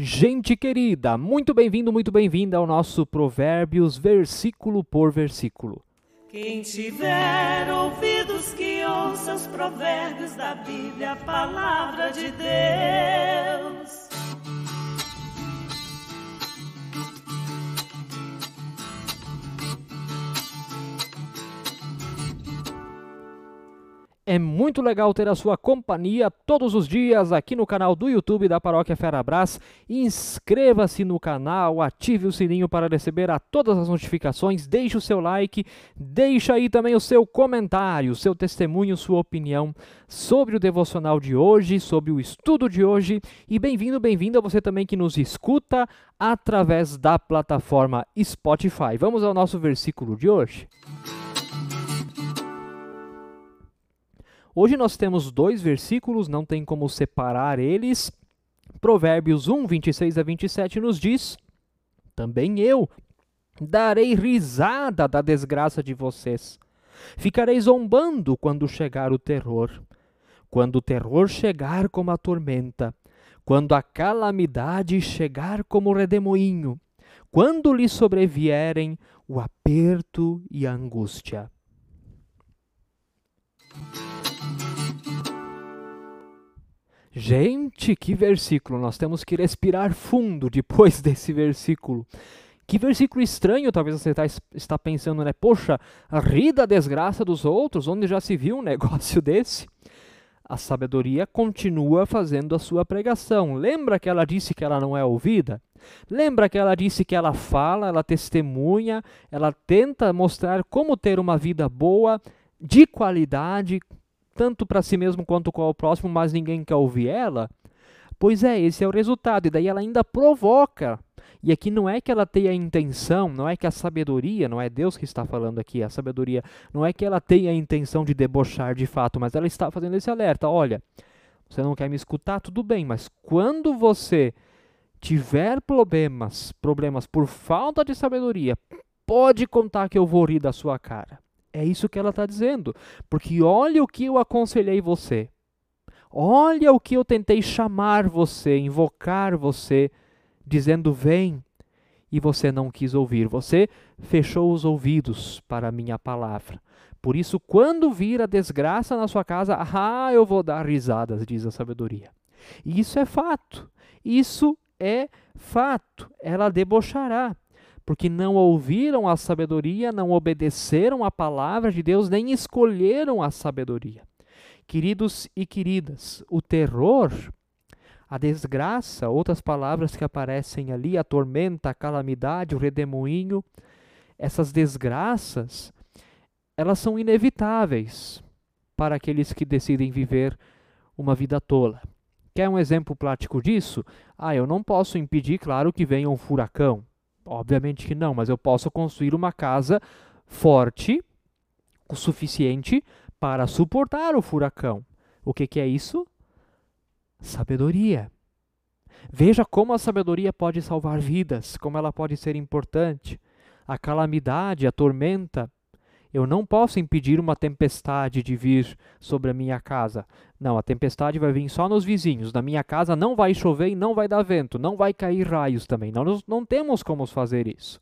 Gente querida, muito bem-vindo, muito bem-vinda ao nosso Provérbios, versículo por versículo. Quem tiver ouvidos que ouça os provérbios da Bíblia, a palavra de Deus. É muito legal ter a sua companhia todos os dias aqui no canal do YouTube da Paróquia Ferabras. Inscreva-se no canal, ative o sininho para receber a todas as notificações, deixe o seu like, deixe aí também o seu comentário, seu testemunho, sua opinião sobre o devocional de hoje, sobre o estudo de hoje. E bem-vindo, bem-vinda você também que nos escuta através da plataforma Spotify. Vamos ao nosso versículo de hoje. Hoje nós temos dois versículos, não tem como separar eles. Provérbios 1, 26 a 27 nos diz: Também eu darei risada da desgraça de vocês. Ficarei zombando quando chegar o terror. Quando o terror chegar como a tormenta, quando a calamidade chegar como o redemoinho, quando lhe sobrevierem o aperto e a angústia. Gente, que versículo! Nós temos que respirar fundo depois desse versículo. Que versículo estranho, talvez você tá, está pensando, né? Poxa, ri da desgraça dos outros, onde já se viu um negócio desse? A sabedoria continua fazendo a sua pregação. Lembra que ela disse que ela não é ouvida? Lembra que ela disse que ela fala, ela testemunha, ela tenta mostrar como ter uma vida boa, de qualidade, tanto para si mesmo quanto com o próximo, mas ninguém quer ouvir ela? Pois é, esse é o resultado. E daí ela ainda provoca. E aqui não é que ela tenha a intenção, não é que a sabedoria, não é Deus que está falando aqui, a sabedoria, não é que ela tenha a intenção de debochar de fato, mas ela está fazendo esse alerta. Olha, você não quer me escutar, tudo bem, mas quando você tiver problemas, problemas por falta de sabedoria, pode contar que eu vou rir da sua cara. É isso que ela está dizendo. Porque olha o que eu aconselhei você. Olha o que eu tentei chamar você, invocar você, dizendo: vem. E você não quis ouvir. Você fechou os ouvidos para a minha palavra. Por isso, quando vir a desgraça na sua casa, ah, eu vou dar risadas, diz a sabedoria. Isso é fato. Isso é fato. Ela debochará porque não ouviram a sabedoria, não obedeceram a palavra de Deus, nem escolheram a sabedoria. Queridos e queridas, o terror, a desgraça, outras palavras que aparecem ali, a tormenta, a calamidade, o redemoinho, essas desgraças, elas são inevitáveis para aqueles que decidem viver uma vida tola. Quer um exemplo prático disso? Ah, eu não posso impedir, claro, que venha um furacão. Obviamente que não, mas eu posso construir uma casa forte o suficiente para suportar o furacão. O que, que é isso? Sabedoria. Veja como a sabedoria pode salvar vidas, como ela pode ser importante. A calamidade, a tormenta, eu não posso impedir uma tempestade de vir sobre a minha casa. Não, a tempestade vai vir só nos vizinhos. Na minha casa não vai chover e não vai dar vento, não vai cair raios também. Nós não temos como fazer isso.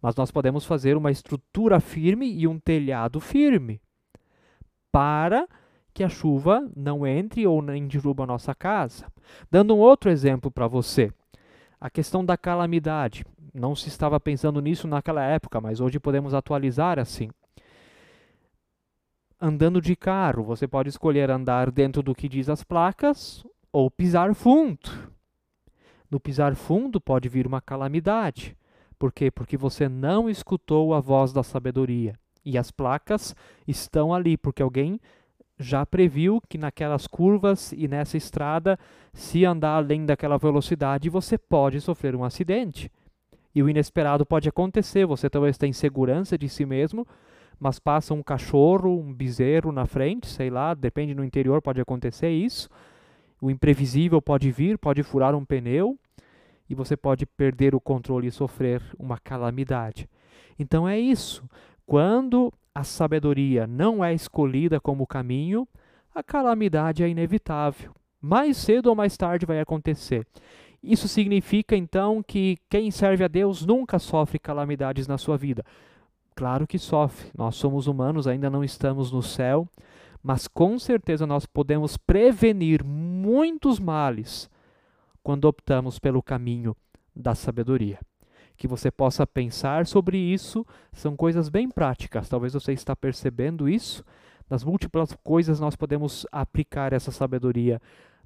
Mas nós podemos fazer uma estrutura firme e um telhado firme para que a chuva não entre ou nem derruba a nossa casa. Dando um outro exemplo para você. A questão da calamidade. Não se estava pensando nisso naquela época, mas hoje podemos atualizar assim andando de carro, você pode escolher andar dentro do que diz as placas ou pisar fundo. No pisar fundo pode vir uma calamidade. Por quê? Porque você não escutou a voz da sabedoria. E as placas estão ali, porque alguém já previu que naquelas curvas e nessa estrada, se andar além daquela velocidade, você pode sofrer um acidente. E o inesperado pode acontecer, você talvez tenha segurança de si mesmo, mas passa um cachorro, um bezerro na frente, sei lá, depende no interior, pode acontecer isso. O imprevisível pode vir, pode furar um pneu e você pode perder o controle e sofrer uma calamidade. Então é isso. Quando a sabedoria não é escolhida como caminho, a calamidade é inevitável. Mais cedo ou mais tarde vai acontecer. Isso significa então que quem serve a Deus nunca sofre calamidades na sua vida. Claro que sofre, nós somos humanos, ainda não estamos no céu, mas com certeza nós podemos prevenir muitos males quando optamos pelo caminho da sabedoria. Que você possa pensar sobre isso, são coisas bem práticas. Talvez você está percebendo isso. Nas múltiplas coisas nós podemos aplicar essa sabedoria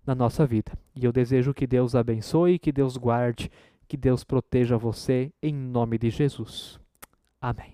na nossa vida. E eu desejo que Deus abençoe, que Deus guarde, que Deus proteja você em nome de Jesus. Amém.